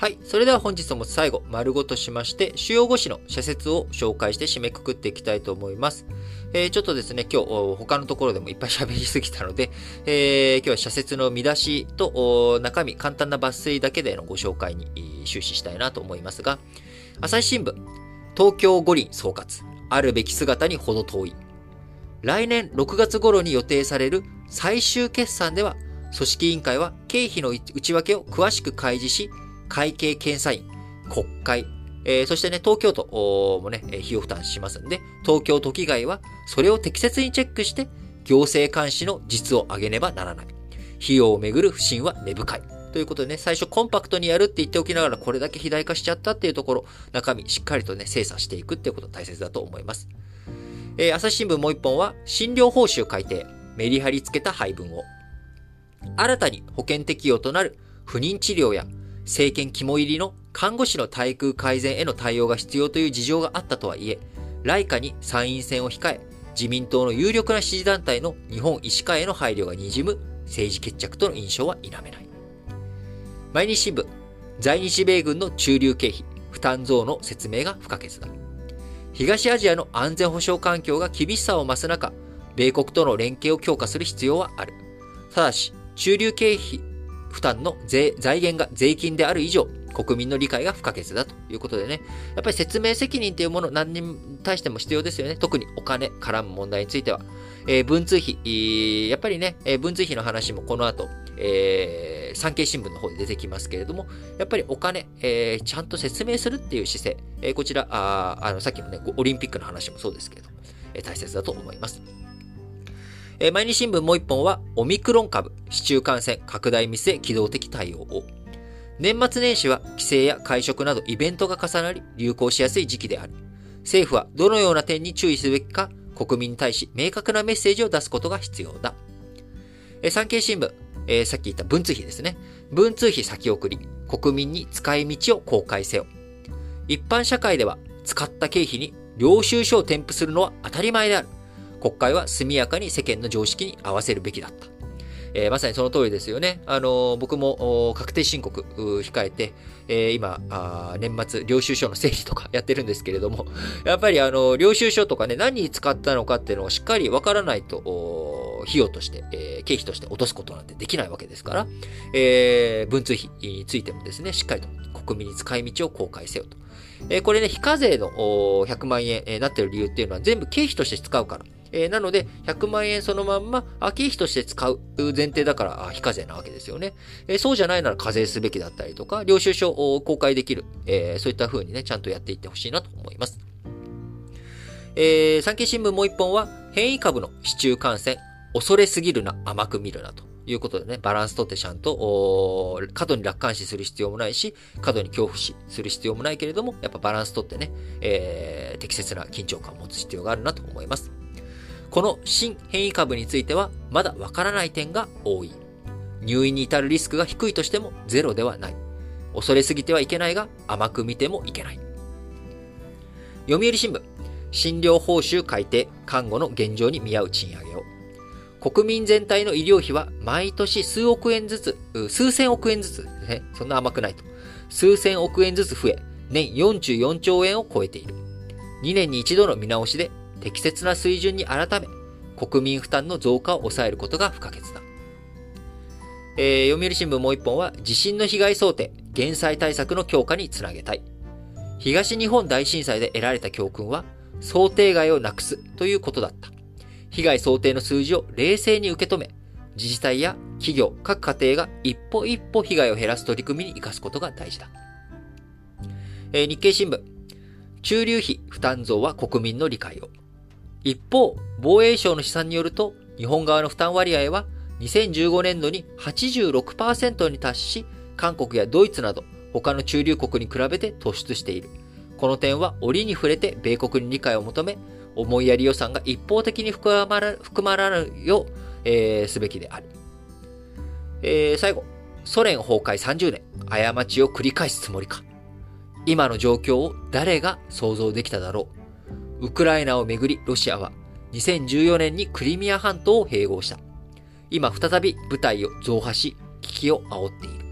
はい。それでは本日も最後、丸ごとしまして、主要語詞の社説を紹介して締めくくっていきたいと思います。えー、ちょっとですね、今日、他のところでもいっぱい喋りすぎたので、えー、今日は社説の見出しと中身、簡単な抜粋だけでのご紹介に終始したいなと思いますが、朝日新聞、東京五輪総括、あるべき姿にほど遠い。来年6月頃に予定される最終決算では、組織委員会は経費の内訳を詳しく開示し、会計検査院、国会、えー、そしてね、東京都もね、費用負担しますんで、東京都議会はそれを適切にチェックして、行政監視の実を上げねばならない。費用をめぐる不信は根深い。ということでね、最初コンパクトにやるって言っておきながら、これだけ肥大化しちゃったっていうところ、中身しっかりとね、精査していくっていうこと大切だと思います。えー、朝日新聞もう一本は、診療報酬改定、メリハリつけた配分を。新たに保険適用となる不妊治療や政権肝入りの看護師の待遇改善への対応が必要という事情があったとはいえ、来夏に参院選を控え、自民党の有力な支持団体の日本医師会への配慮が滲む政治決着との印象は否めない。毎日新聞、在日米軍の駐留経費、負担増の説明が不可欠だ。東アジアの安全保障環境が厳しさを増す中、米国との連携を強化する必要はある。ただし、駐留経費負担の税財源が税金である以上、国民の理解が不可欠だということでね、やっぱり説明責任というもの、何に対しても必要ですよね。特にお金絡む問題については。えー、文通費、やっぱりね、えー、文通費の話もこの後、えー、産経新聞の方で出てきますけれども、やっぱりお金、えー、ちゃんと説明するっていう姿勢、えー、こちら、ああの、さっきのね、オリンピックの話もそうですけど、えー、大切だと思います。えー、毎日新聞もう一本は、オミクロン株、市中感染拡大見据え機動的対応を。年末年始は帰省や会食などイベントが重なり流行しやすい時期である。政府はどのような点に注意すべきか国民に対し明確なメッセージを出すことが必要だ。え、産経新聞、えー、さっき言った文通費ですね。文通費先送り、国民に使い道を公開せよ。一般社会では使った経費に領収書を添付するのは当たり前である。国会は速やかに世間の常識に合わせるべきだった。えー、まさにその通りですよね。あのー、僕も確定申告控えて、えー、今年末、領収書の整理とか やってるんですけれども、やっぱりあの、領収書とかね、何に使ったのかっていうのをしっかりわからないと、費用として、え経費として落とすことなんてできないわけですから、え文通費についてもですね、しっかりと国民に使い道を公開せよと。えこれね、非課税の100万円、えなってる理由っていうのは全部経費として使うから。えー、なので、100万円そのまんま、経費として使う前提だから非課税なわけですよね。えー、そうじゃないなら課税すべきだったりとか、領収書を公開できる、えー、そういった風にね、ちゃんとやっていってほしいなと思います。えー、産経新聞もう一本は、変異株の市中感染、恐れすぎるな、甘く見るなと。いうことでね、バランスとってちゃんと、過度に楽観視する必要もないし、過度に恐怖視する必要もないけれども、やっぱバランスとってね、えー、適切な緊張感を持つ必要があるなと思います。この新変異株についてはまだわからない点が多い。入院に至るリスクが低いとしてもゼロではない。恐れすぎてはいけないが甘く見てもいけない。読売新聞、診療報酬改定、看護の現状に見合う賃上げを。国民全体の医療費は毎年数億円ずつ、数千億円ずつ、ね、そんな甘くないと。数千億円ずつ増え、年44兆円を超えている。2年に一度の見直しで適切な水準に改め、国民負担の増加を抑えることが不可欠だ。えー、読売新聞もう一本は、地震の被害想定、減災対策の強化につなげたい。東日本大震災で得られた教訓は、想定外をなくすということだった。被害想定の数字を冷静に受け止め、自治体や企業、各家庭が一歩一歩被害を減らす取り組みに生かすことが大事だ。えー、日経新聞、中流費負担増は国民の理解を。一方、防衛省の試算によると、日本側の負担割合は2015年度に86%に達し、韓国やドイツなど他の中流国に比べて突出している。この点は折に触れて米国に理解を求め、思いやり予算が一方的に含まら含まらぬよう、えー、すべきである。えー、最後、ソ連崩壊30年、過ちを繰り返すつもりか。今の状況を誰が想像できただろう。ウクライナをめぐりロシアは2014年にクリミア半島を併合した。今再び部隊を増派し、危機を煽っている。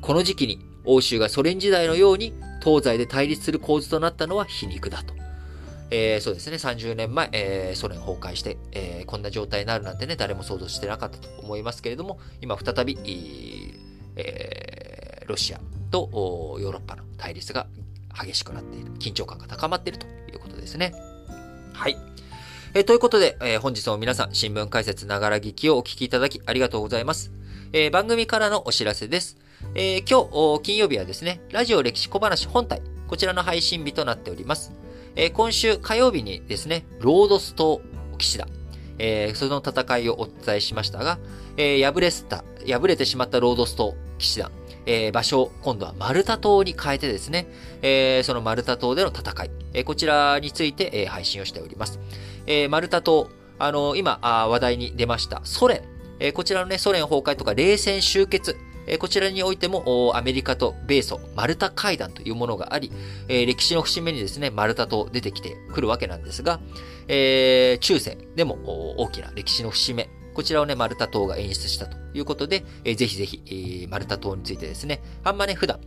この時期に欧州がソ連時代のように東西で対立する構図となったのは皮肉だと。えー、そうですね、30年前、えー、ソ連崩壊して、えー、こんな状態になるなんてね、誰も想像してなかったと思いますけれども、今再び、えー、ロシアとヨーロッパの対立が激しくなっている、緊張感が高まっているということですね。はい。えー、ということで、えー、本日も皆さん、新聞解説ながら聞きをお聞きいただきありがとうございます。えー、番組からのお知らせです。え今日、金曜日はですね、ラジオ歴史小話本体、こちらの配信日となっております。え今週火曜日にですね、ロードスト騎士団、えその戦いをお伝えしましたが、え敗れた、敗れてしまったロードスト騎士団、えー、場所を今度はマルタ島に変えてですね、えー、そのマルタ島での戦い、えー、こちらについて、えー、配信をしております。えー、マルタ島、あのー、今あ、話題に出ましたソ連、えー、こちらのね、ソ連崩壊とか冷戦終結、えこちらにおいても、アメリカと米ソ、マルタ会談というものがあり、え歴史の節目にですね、マルタ島出てきてくるわけなんですが、え、中世でも大きな歴史の節目、こちらをね、マルタ島が演出したということで、えー、ぜひぜひ、えー、マルタ島についてですね、あんまね、普段、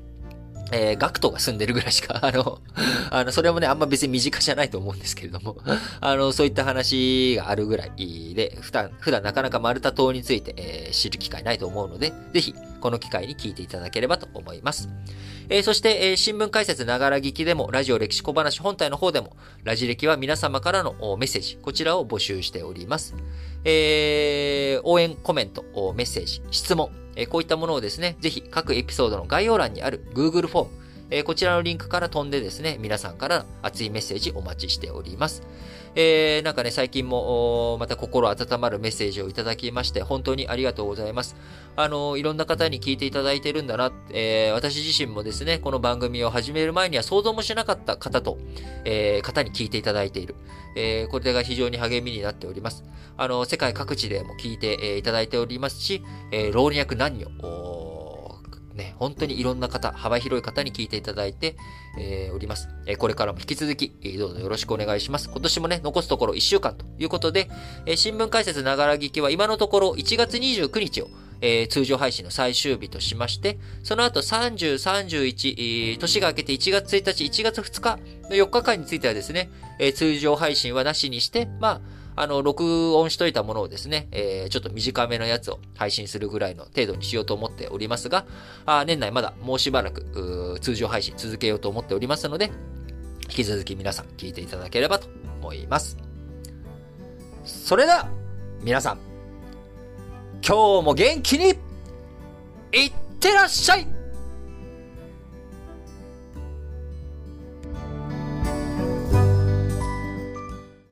えー、ガクトが住んでるぐらいしか、あの、あの、それもね、あんま別に身近じゃないと思うんですけれども、あの、そういった話があるぐらいで、普段、普段なかなかマルタ島について、えー、知る機会ないと思うので、ぜひ、この機会に聞いていただければと思います。えー、そして、えー、新聞解説ながら聞きでも、ラジオ歴史小話本体の方でも、ラジ歴は皆様からのメッセージ、こちらを募集しております。えー、応援コメント、メッセージ、質問、え、こういったものをですね、ぜひ各エピソードの概要欄にある Google フォーム、えー、こちらのリンクから飛んでですね、皆さんから熱いメッセージお待ちしております。えー、なんかね、最近も、また心温まるメッセージをいただきまして、本当にありがとうございます。あの、いろんな方に聞いていただいてるんだな、えー、私自身もですね、この番組を始める前には想像もしなかった方と、えー、方に聞いていただいている。え、これが非常に励みになっております。あの、世界各地でも聞いて、え、いただいておりますし、え、老若男女、ね、本当にいろんな方、幅広い方に聞いていただいて、えー、おります。えー、これからも引き続き、えー、どうぞよろしくお願いします。今年もね、残すところ1週間ということで、え新聞解説ながら聞きは今のところ1月29日を、え通常配信の最終日としまして、その後30、31、え年が明けて1月1日、1月2日の4日間についてはですね、え通常配信はなしにして、まあ、あの、録音しといたものをですね、えー、ちょっと短めのやつを配信するぐらいの程度にしようと思っておりますが、あ年内まだもうしばらく通常配信続けようと思っておりますので、引き続き皆さん聞いていただければと思います。それでは、皆さん、今日も元気に、いってらっしゃい